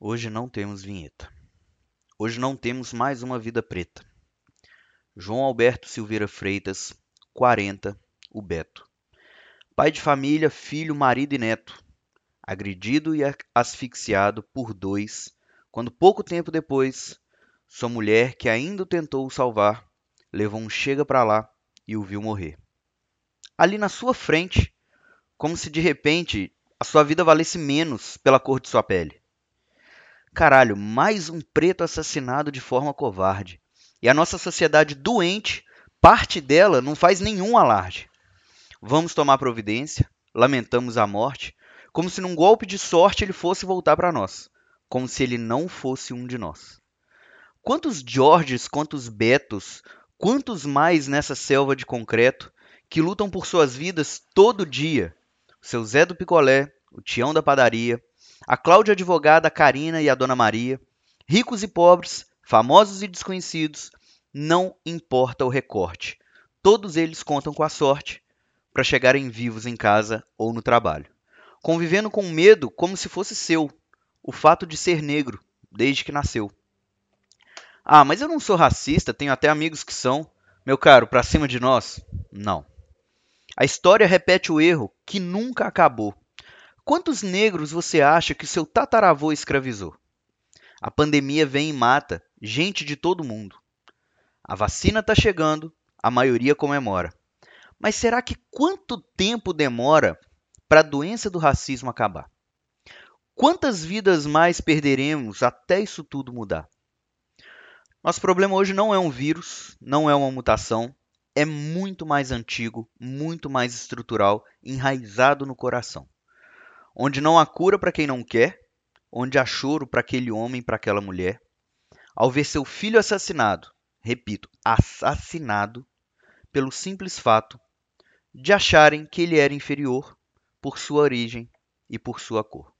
Hoje não temos vinheta. Hoje não temos mais uma vida preta. João Alberto Silveira Freitas, 40, o Beto. Pai de família, filho, marido e neto. Agredido e asfixiado por dois, quando pouco tempo depois, sua mulher, que ainda o tentou salvar, levou um chega pra lá e o viu morrer. Ali na sua frente, como se de repente a sua vida valesse menos pela cor de sua pele. Caralho, mais um preto assassinado de forma covarde. E a nossa sociedade doente, parte dela não faz nenhum alarde. Vamos tomar providência, lamentamos a morte, como se num golpe de sorte ele fosse voltar para nós, como se ele não fosse um de nós. Quantos Georges, quantos Betos, quantos mais nessa selva de concreto que lutam por suas vidas todo dia? O seu Zé do Picolé, o Tião da Padaria, a Cláudia advogada, a Karina e a Dona Maria, ricos e pobres, famosos e desconhecidos, não importa o recorte. Todos eles contam com a sorte para chegarem vivos em casa ou no trabalho, convivendo com medo como se fosse seu, o fato de ser negro desde que nasceu. Ah, mas eu não sou racista, tenho até amigos que são. Meu caro, para cima de nós? Não. A história repete o erro que nunca acabou. Quantos negros você acha que seu tataravô escravizou? A pandemia vem e mata gente de todo mundo. A vacina está chegando, a maioria comemora. Mas será que quanto tempo demora para a doença do racismo acabar? Quantas vidas mais perderemos até isso tudo mudar? Nosso problema hoje não é um vírus, não é uma mutação, é muito mais antigo, muito mais estrutural, enraizado no coração onde não há cura para quem não quer, onde há choro para aquele homem, para aquela mulher, ao ver seu filho assassinado, repito, assassinado, pelo simples fato de acharem que ele era inferior por sua origem e por sua cor.